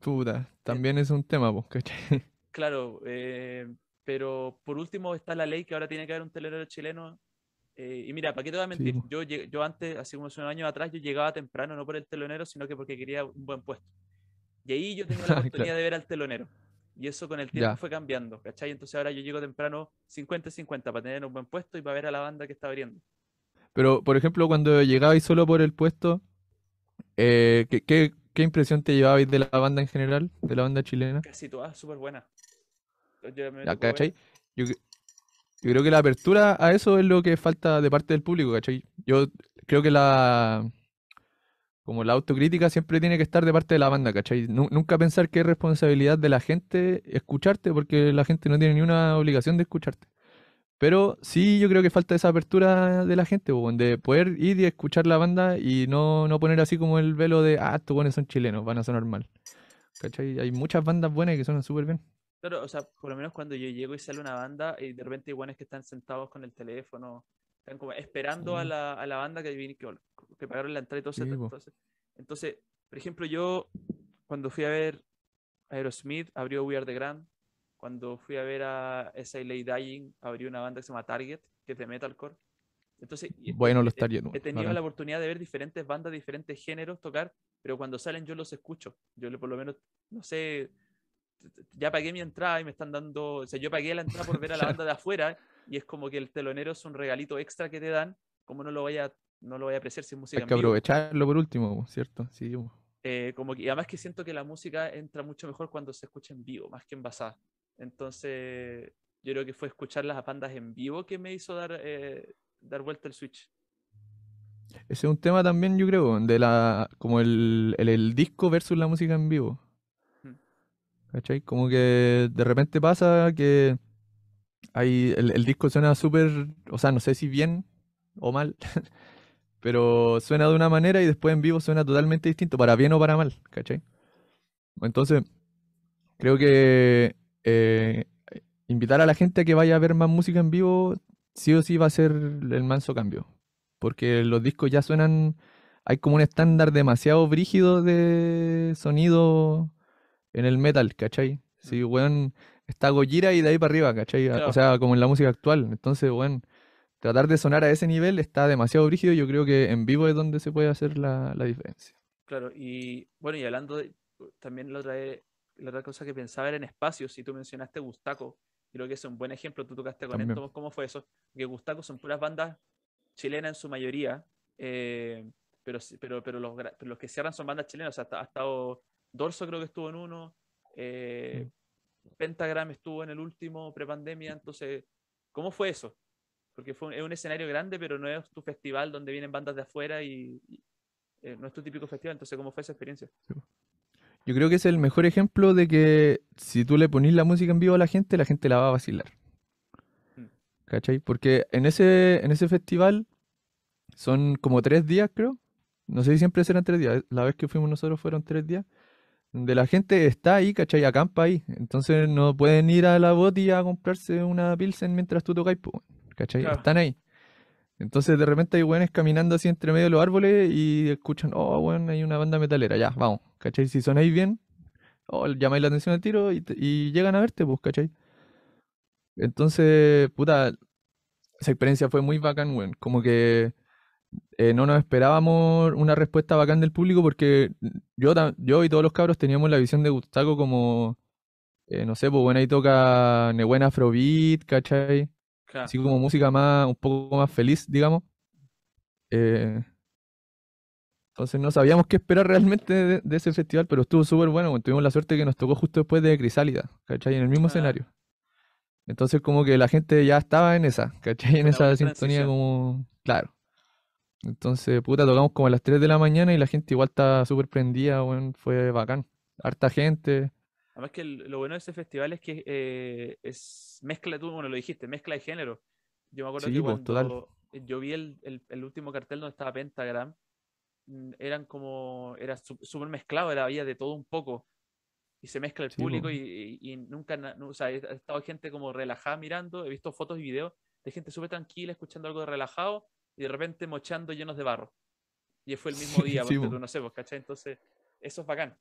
Puta, también es un tema, pues, ¿cachai? Claro, eh, pero por último está la ley que ahora tiene que haber un telonero chileno. eh, y mira, ¿para qué te voy a mentir? po. yo, yo antes, hace unos años atrás, yo llegaba temprano, no por el telonero, sino que porque quería un buen puesto. Y ahí yo tenía la Claro. oportunidad de ver al telonero. Y eso con el tiempo Ya. fue cambiando, ¿cachai? Entonces ahora yo llego temprano 50-50 para tener un buen puesto y para ver a la banda que está abriendo. Pero, por ejemplo, cuando llegabais solo por el puesto, eh, ¿qué, qué, qué impresión te llevabais de la banda en general, de la banda chilena? Casi todas súper buenas. Yo me ¿cachai? Yo, cre- yo creo que la apertura a eso es lo que falta de parte del público, ¿cachai? Yo creo que la como la autocrítica siempre tiene que estar de parte de la banda, ¿cachai? Nu- nunca pensar que es responsabilidad de la gente escucharte, porque la gente no tiene ni una obligación de escucharte. Pero sí, yo creo que falta esa apertura de la gente, de poder ir y escuchar la banda y no, no poner así como el velo de, ah, estos buenos son chilenos, van a sonar mal. ¿Cachai? Hay muchas bandas buenas que suenan súper bien. Claro, o sea, por lo menos cuando yo llego y sale una banda y de repente hay buenos que están sentados con el teléfono, están como esperando a Sí. la, a la banda que, viene- que, que pagaron la entrada y todo, Sí, ese- Entonces, por ejemplo, yo cuando fui a ver Aerosmith, abrió We Are The Grand. Cuando fui a ver a S.I.L.A. Dying, abrió una banda que se llama Target, que es de metalcore. Entonces, Bueno, los he- He tenido la oportunidad de ver diferentes bandas, diferentes géneros tocar, pero cuando salen yo los escucho. Yo por lo menos, no sé, ya pagué mi entrada y me están dando, o sea, yo pagué la entrada por ver a la banda de afuera y es como que el telonero es un regalito extra que te dan, como no lo vaya, no lo vaya a apreciar si es música Hay en que vivo. aprovecharlo por último, ¿cierto? Sí. Eh, como que, y además que siento que la música entra mucho mejor cuando se escucha en vivo, más que envasada. Entonces, yo creo que fue escuchar las bandas en vivo que me hizo dar, eh, dar vuelta el switch. Ese es un tema también, yo creo, de la, como el, el, el disco versus la música en vivo. ¿Cachai? Como que de repente pasa que hay, el, el disco suena súper, o sea, no sé si bien o mal, pero suena de una manera y después en vivo suena totalmente distinto, para bien o para mal, ¿cachai? Entonces, creo que eh, invitar a la gente a que vaya a ver más música en vivo, sí o sí va a ser el manso cambio. Porque los discos ya suenan, hay como un estándar demasiado brígido de sonido en el metal, ¿cachai? Sí, weón, está Gojira y de ahí para arriba, ¿cachai? Claro. O sea, como en la música actual. Entonces, weón, tratar de sonar a ese nivel está demasiado brígido. Yo creo que en vivo es donde se puede hacer la, la diferencia. Claro, y bueno, y hablando de, también la otra, la otra cosa que pensaba era en espacios, si tú mencionaste Gustaco, creo que es un buen ejemplo, tú tocaste con También. esto, ¿cómo fue eso? Que Gustaco son puras bandas chilenas en su mayoría, eh, pero, pero, pero, los, pero los que cierran son bandas chilenas, o sea, ha estado Dorso creo que estuvo en uno, eh, Pentagram estuvo en el último prepandemia, entonces, ¿cómo fue eso? Porque fue un, es un escenario grande, pero no es tu festival donde vienen bandas de afuera y, y, eh, no es tu típico festival, entonces, ¿cómo fue esa experiencia? Yo creo que es el mejor ejemplo de que si tú le ponís la música en vivo a la gente, la gente la va a vacilar. Mm. ¿cachai? Porque en ese, en ese festival son como tres días, creo. No sé si siempre serán tres días. La vez que fuimos nosotros fueron tres días. Donde la gente está ahí, ¿cachai? Acampa ahí. Entonces no pueden ir a la botilla a comprarse una pilsen mientras tú po, ¿cachai? Claro. Están ahí. Entonces de repente hay weones caminando así entre medio de los árboles y escuchan, oh, weón, hay una banda metalera, ya, vamos, ¿cachai? Si sonáis bien, oh, llamáis la atención al tiro y, te- y llegan a verte, pues, ¿cachai? Entonces, puta, esa experiencia fue muy bacán, weón. Como que eh, no nos esperábamos una respuesta bacán del público porque yo, yo y todos los cabros teníamos la visión de Gustaco como, eh, no sé, pues bueno, ahí toca Nebuena Afrobeat, ¿cachai? Claro. Así como música más, un poco más feliz, digamos. Eh, entonces no sabíamos qué esperar realmente de, de ese festival, pero estuvo súper bueno. Tuvimos la suerte que nos tocó justo después de Crisálida, ¿cachai? En el mismo Ah. escenario. Entonces como que la gente ya estaba en esa, ¿cachai? En esa sintonía transición. como... Claro. Entonces, puta, tocamos como a las 3 de la mañana y la gente igual estaba súper prendida. Fue bacán. Harta gente. Además que lo bueno de ese festival es que eh, es mezcla, tú bueno, lo dijiste, mezcla de género. Yo me acuerdo Sí, que pues, total. yo vi el, el- el último cartel donde estaba Pentagram, mm, eran como, era súper mezclado, era había de todo un poco. Y se mezcla el Sí, público pues. y, y- y nunca, no, o sea, he estado gente como relajada mirando, he visto fotos y videos de gente súper tranquila escuchando algo de relajado y de repente mochando llenos de barro. Y fue el mismo día, Sí, ponte po. tú, no sé, pues, ¿cachai? Entonces, eso es bacán.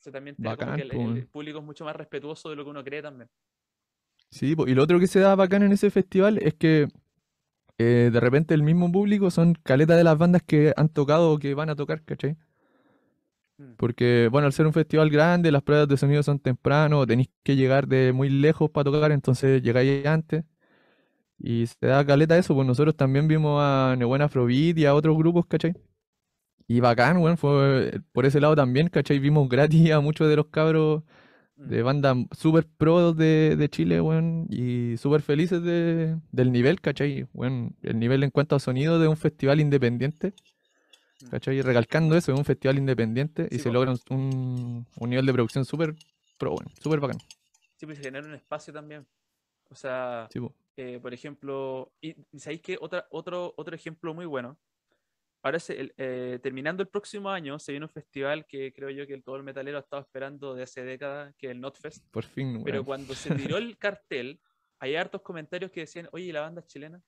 Eso también te, como Bacán, que el, público es mucho más respetuoso de lo que uno cree también. Sí, y lo otro que se da bacán en ese festival es que eh, de repente el mismo público son caletas de las bandas que han tocado o que van a tocar, ¿cachai? Mm. Porque, bueno, al ser un festival grande, las pruebas de sonido son temprano, tenéis que llegar de muy lejos para tocar, entonces llegáis antes. Y se da caleta eso, pues nosotros también vimos a Nebuena Afrobeat y a otros grupos, ¿cachai? Y bacán, weón, fue por ese lado también, ¿cachai? Vimos gratis a muchos de los cabros Mm. de bandas super pro de, de Chile, weón, y súper felices de, del nivel, ¿cachai? Weón, el nivel en cuanto a sonido de un festival independiente, Mm. ¿cachai? Recalcando eso, es un festival independiente y se logra un, un- nivel de producción súper pro, weón, súper bacán. Sí, pues se genera un espacio también. O sea, Sí. Eh, por ejemplo, y ¿sabéis? Otra, otro, otro ejemplo muy bueno. Ahora, se- el- eh, terminando el próximo año, se viene un festival que creo yo que el- todo el metalero ha estado esperando de hace décadas, que es el Notfest. por fin, Pero weón. cuando se tiró el cartel, hay hartos comentarios que decían, oye, ¿y la banda es chilena?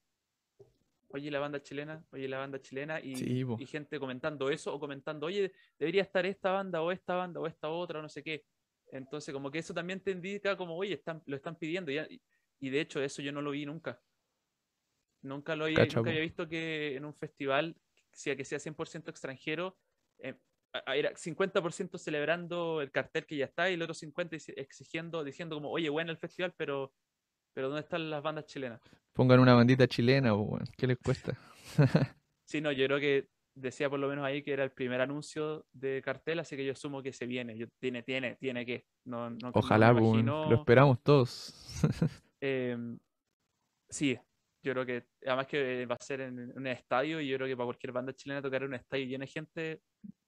Oye, ¿y la banda chilena, oye, ¿y la banda chilena, y, Sí, y gente comentando eso o comentando, oye, debería estar esta banda o esta banda o esta otra, o no sé qué. Entonces, como que eso también te indica como, oye, están, lo están pidiendo. ya- y, y de hecho, eso yo no lo vi nunca. Nunca lo había, nunca había visto que en un festival, sea que sea 100% extranjero, eh, era 50% celebrando el cartel que ya está y el otro 50% dici- exigiendo, diciendo como, oye, bueno el festival, pero, pero ¿dónde están las bandas chilenas? Pongan una bandita chilena, ¿qué les cuesta? Sí, no, yo creo que decía por lo menos ahí que era el primer anuncio de cartel, así que yo asumo que se viene. Yo, tiene, tiene, tiene que. No, no, no Ojalá, imagino, lo esperamos todos. em, sí, yo creo que además que va a ser en, un estadio y yo creo que para cualquier banda chilena tocar en un estadio lleno de gente.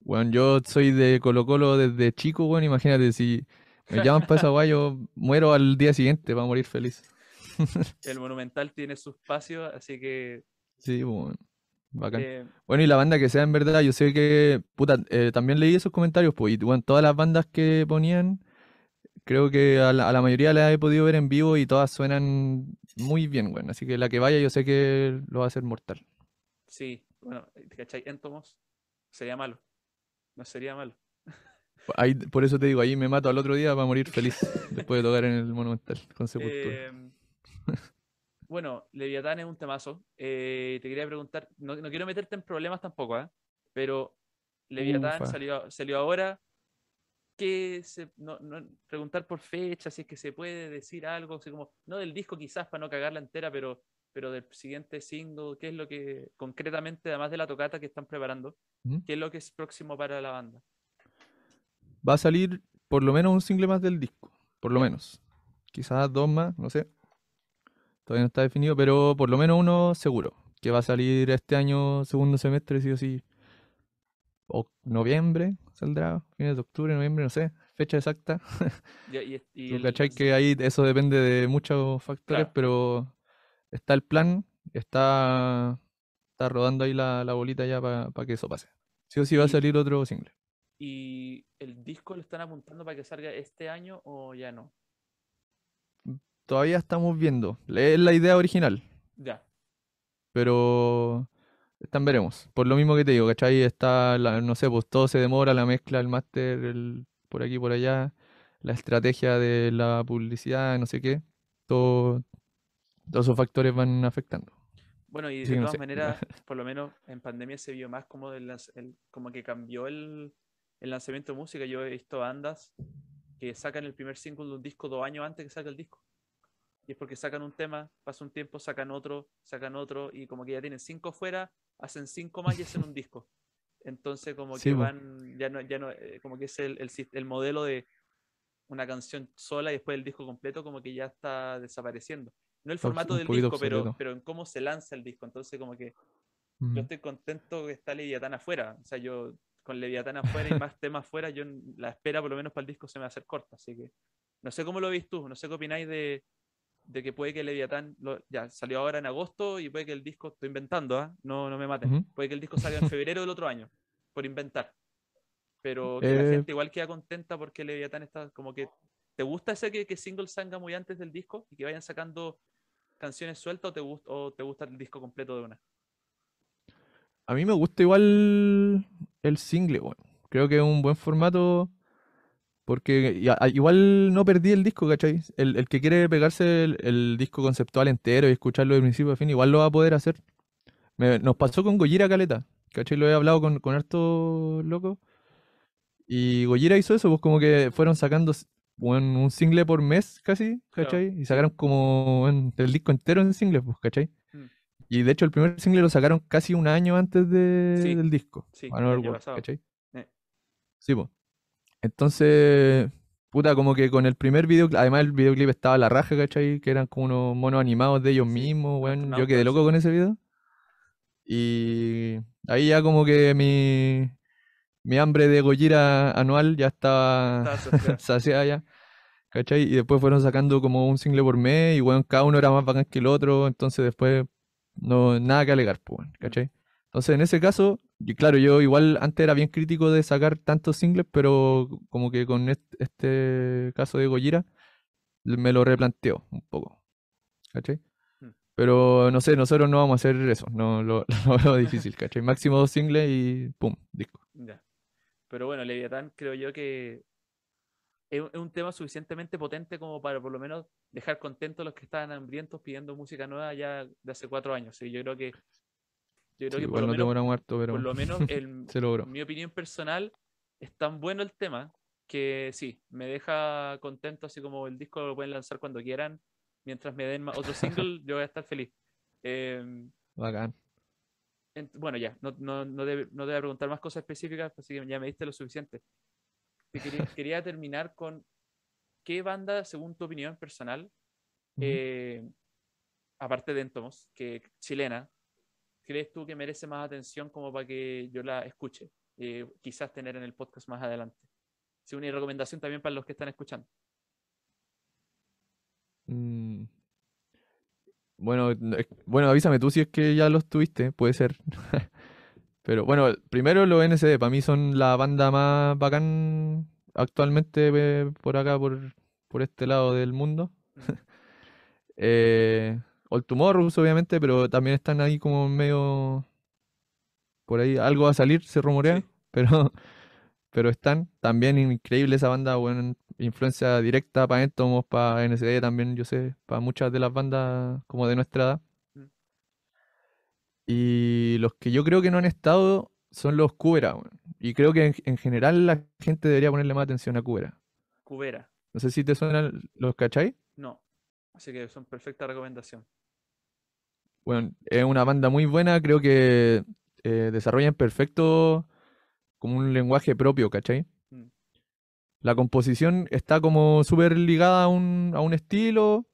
Weón, yo soy de Colo Colo desde chico, weón, imagínate, si me llaman para esa yo muero al día siguiente para morir feliz. El Monumental tiene su espacio, así que Sí, weón, bacán. eh, Bueno, y la banda que sea en verdad, yo sé que, puta, eh, también leí esos comentarios, pues, y bueno, todas las bandas que ponían, creo que a la, a la mayoría las he podido ver en vivo y todas suenan muy bien, weón, así que la que vaya yo sé que lo va a hacer mortal. sí, bueno, ¿cachai? Entomos sería malo. No sería malo. Ahí, por eso te digo, ahí me mato al otro día para morir feliz, después de tocar en el Monumental, con Sepultura. Em, bueno, Leviatán es un temazo. Eh, te quería preguntar, no, no quiero meterte en problemas tampoco, ¿eh? Pero Leviatán Ufa. salió, salió ahora. ¿Qué se, no, no- preguntar por fecha, si es que se puede decir algo, así como, no del disco quizás para no cagarla entera, pero, pero del siguiente single, ¿qué es lo que concretamente, además de la tocata que están preparando, Ujú. qué es lo que es próximo para la banda? Va a salir por lo menos un single más del disco, por lo menos. Quizás dos más, no sé. Todavía no está definido, pero por lo menos uno seguro. Que va a salir este año, segundo semestre, sí o sí. O noviembre saldrá, fines de octubre, noviembre, no sé, fecha exacta. Y, y- y Tú el- cachai que ahí eso depende de muchos factores, Claro. pero está el plan, está, está rodando ahí la, la bolita ya para que eso pase. Sí o sí va a salir otro single. ¿Y el disco lo están apuntando para que salga este año o ya no? Todavía estamos viendo. Es la idea original, Ya. pero están veremos. Por lo mismo que te digo, ¿cachai? Está, la, no sé, pues todo se demora, la mezcla, el máster, el, por aquí, por allá, la estrategia de la publicidad, no sé qué. Todo, todos esos factores van afectando. Bueno, y Sí, de no todas sé. maneras, por lo menos en pandemia se vio más como, el, como que cambió el, el lanzamiento de música. Yo he visto bandas que sacan el primer single de un disco dos años antes que saca el disco. Y es porque sacan un tema, pasa un tiempo, sacan otro, sacan otro, y como que ya tienen cinco fuera, hacen cinco más y hacen un disco. Entonces como Sí, que van, ya no, ya no, eh, como que es el, el, el modelo de una canción sola y después el disco completo como que ya está desapareciendo. No el formato del disco, pero, obsoleto. pero en cómo se lanza el disco. Entonces como que Ujú. yo estoy contento que está Leviatán afuera. O sea, yo con Leviatán afuera y más temas afuera, yo la espera por lo menos para el disco se me va a hacer corta. Así que no sé cómo lo veis tú, no sé qué opináis de, de que puede que Leviatán lo- ya salió ahora en agosto y puede que el disco, estoy inventando, ¿ah? no, no me maten, puede que el disco salga en febrero del otro año, por inventar. Pero que la Eh, gente igual queda contenta porque Leviatán está como que. ¿Te gusta ese que, que single salga muy antes del disco y que vayan sacando canciones sueltas o te, gust- o te gusta el disco completo de una? A mí me gusta igual el single, bueno. Creo que es un buen formato porque y a- a- igual no perdí el disco, ¿cachai? El, el que quiere pegarse el, el disco conceptual entero y escucharlo de principio a fin, igual lo va a poder hacer. Me- nos pasó con Gojira Caleta, ¿cachai? Lo he hablado con, con harto loco. Y Gojira hizo eso, pues como que fueron sacando un single por mes casi, ¿cachai? Y sacaron como el disco entero en singles, pues, ¿cachai? Mm. Y de hecho el primer single lo sacaron casi un año antes de- Sí, del disco. sí, a no el. ¿cachai? Eh. Sí, pues. Entonces, puta, como que con el primer videoclip, además el videoclip estaba a la raja, ¿cachai? Que eran como unos monos animados de ellos mismos, weón. Yo astronautas, quedé loco con ese video. Y ahí ya como que mi, mi hambre de Gojira anual ya estaba saciada. ya, ¿cachai? Y después fueron sacando como un single por mes y, weón, cada uno era más bacán que el otro, entonces después no, nada que alegar, pues, ¿cachai? Entonces, en ese caso, y claro, yo igual antes era bien crítico de sacar tantos singles, pero como que con est- este, caso de Gojira me lo replanteo un poco. ¿Cachai? Mm. Pero no sé, nosotros no vamos a hacer eso, no lo, lo veo difícil, ¿cachai? Máximo dos singles y pum, disco. Ya. Pero bueno, Leviatán creo yo que es un- tema suficientemente potente como para por lo menos dejar contentos a los que estaban hambrientos pidiendo música nueva ya de hace cuatro años. Sí, yo creo que, yo creo Sí, que por lo no menos harto, pero por lo menos en se logró. mi opinión personal es tan bueno el tema que sí, me deja contento, así como el disco lo pueden lanzar cuando quieran, mientras me den otro single, yo voy a estar feliz. Em, Bacán. bueno, ya, no, no, no, te, no te voy a preguntar más cosas específicas, así que ya me diste lo suficiente. Te quería, quería terminar con qué banda, según tu opinión personal, eh, aparte de Entomos, que chilena, crees tú que merece más atención como para que yo la escuche? Eh, quizás tener en el podcast más adelante. Sí, una recomendación también para los que están escuchando. Mm. Bueno, bueno, avísame tú si es que ya los tuviste, puede ser. Pero bueno, primero los NCD, para mí son la banda más bacán actualmente eh, por acá, por, por este lado del mundo. Eh, All Tomorrows, obviamente, pero también están ahí como medio... Por ahí algo va a salir, se rumorea, Sí. pero, pero están. También increíble esa banda, bueno, influencia directa para Entomos, para NCD también, yo sé, para muchas de las bandas como de nuestra edad. Mm. Y los que yo creo que no han estado son los Cubera. Y creo que en, en general la gente debería ponerle más atención a Cubera. Cubera, No sé si te suenan los cachai. no. Así que son perfecta recomendación. Bueno, es una banda muy buena, creo que eh, desarrollan perfecto como un lenguaje propio, ¿cachai? Mm. La composición está como súper ligada a un, a un estilo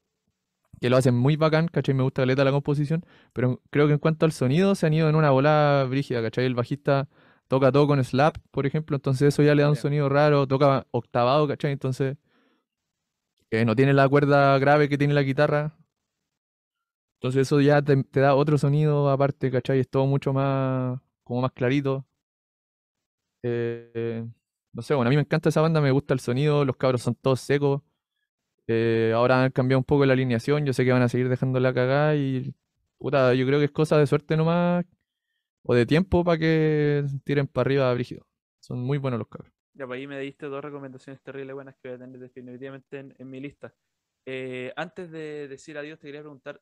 que lo hacen muy bacán, ¿cachai? Me gusta caleta la composición, pero creo que en cuanto al sonido se han ido en una bola brígida, ¿cachai? El bajista toca todo con slap, por ejemplo, entonces eso ya le da un sonido raro, toca octavado, ¿cachai? Entonces eh, no tiene la cuerda grave que tiene la guitarra. Entonces eso ya te, da otro sonido aparte, ¿cachai? Es todo mucho más, como más clarito. Eh, no sé, bueno, a mí me encanta esa banda, me gusta el sonido, los cabros son todos secos. Eh, ahora han cambiado un poco la alineación, yo sé que van a seguir dejando la cagada y puta, yo creo que es cosa de suerte nomás o de tiempo para que tiren para arriba a Brígido. Son muy buenos los cabros. Ya, pues ahí me diste dos recomendaciones terribles buenas que voy a tener definitivamente en, en mi lista. Eh, antes de decir adiós, te quería preguntar,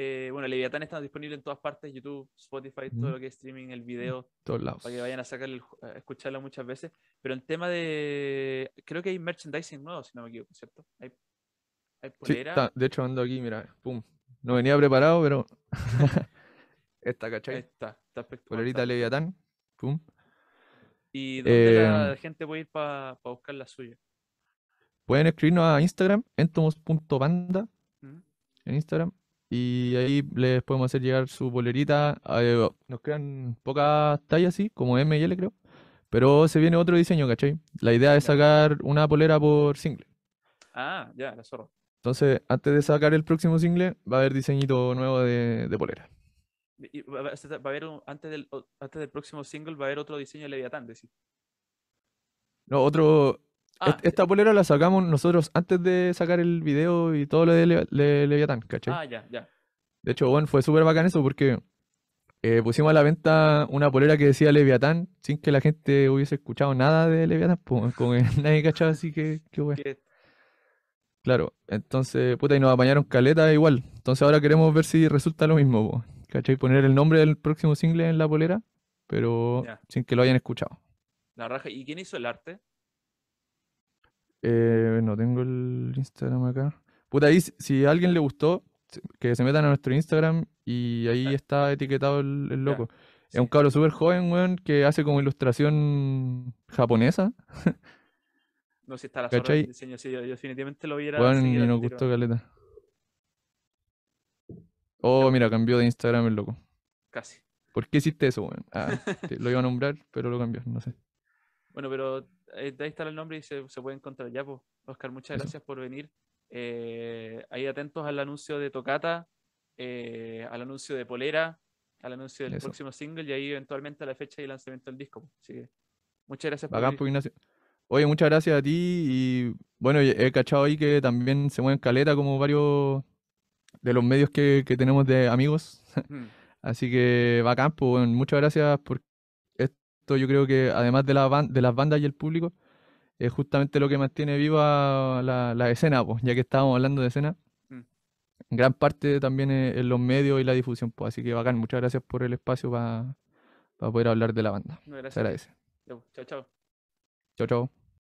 eh, bueno, Leviatán está disponible en todas partes, YouTube, Spotify, todo lo que es streaming, el video, Todos lados. para que vayan a sacarle, a escucharlo muchas veces. Pero en tema de, creo que hay merchandising nuevo, si no me equivoco, ¿cierto? Hay, hay Sí, polera. está- de hecho ando aquí, mira, pum. No venía preparado, pero Ahí ¿cachai? está, está espectacular. Polerita Leviatán, pum. ¿Y dónde la Eh, gente puede ir para buscar la suya? Pueden escribirnos a Instagram, entomos.panda ¿Mm? en Instagram. Y ahí les podemos hacer llegar su polerita. eh, nos quedan pocas tallas, sí, como M y L creo. Pero se viene otro diseño, ¿cachai? La idea es sacar una polera por single. Ah, ya, la zorra. Entonces, antes de sacar el próximo single, va a haber diseñito nuevo de, de polera. Y va, va- va a haber un- antes del, antes del próximo single va a haber otro diseño de Leviatán, decís. No, otro. Ah, est- Esta polera la sacamos nosotros antes de sacar el video y todo lo de Le- Le- Leviatán, ¿cachai? ah, ya, ya. De hecho, bueno, fue súper bacán eso porque eh, pusimos a la venta una polera que decía Leviatán sin que la gente hubiese escuchado nada de Leviatán, pues, como que nadie cachaba así que, wea. Que- Claro, entonces, puta, y nos apañaron caleta igual. Entonces ahora queremos ver si resulta lo mismo, po, ¿cachai? Poner el nombre del próximo single en la polera, pero Ya. sin que lo hayan escuchado. la raja. ¿Y quién hizo el arte? Eh, no tengo el Instagram acá. Puta, ahí si- a alguien le gustó, que se metan a nuestro Instagram y ahí está etiquetado el, loco. Es sí. un cabro súper joven, weón, que hace como ilustración japonesa, No sé si está la zorra del diseño. Sí, yo, yo definitivamente lo hubiera weón, y nos gustó caleta. Oh, mira, cambió de Instagram el loco. Casi. ¿Por qué hiciste eso, weón? Ah, lo iba a nombrar, pero lo cambió, no sé. Bueno, pero ahí está el nombre y se, se puede encontrar ya, pues. Oscar, muchas Eso. gracias por venir. Eh, ahí atentos al anuncio de Tocata, eh, al anuncio de Polera, al anuncio del Eso. próximo single y ahí eventualmente a la fecha y lanzamiento del disco. po. Así que muchas gracias por Bacán, venir. pues, Ignacio. Oye, muchas gracias a ti y bueno, he he cachado ahí que también se mueven caleta como varios de los medios que, que tenemos de amigos. Mm, Así que bacán, pues bueno, muchas gracias por esto. Yo creo que además de, la ban- de las bandas y el público, es justamente lo que mantiene viva la, la escena, pues, ya que estábamos hablando de escena. Mm. Gran parte también en los medios y la difusión, pues, así que bacán, muchas gracias por el espacio para poder hablar de la banda. no, Se gracias. agradece. Ya, pues, Chao, chao. Chao, chao.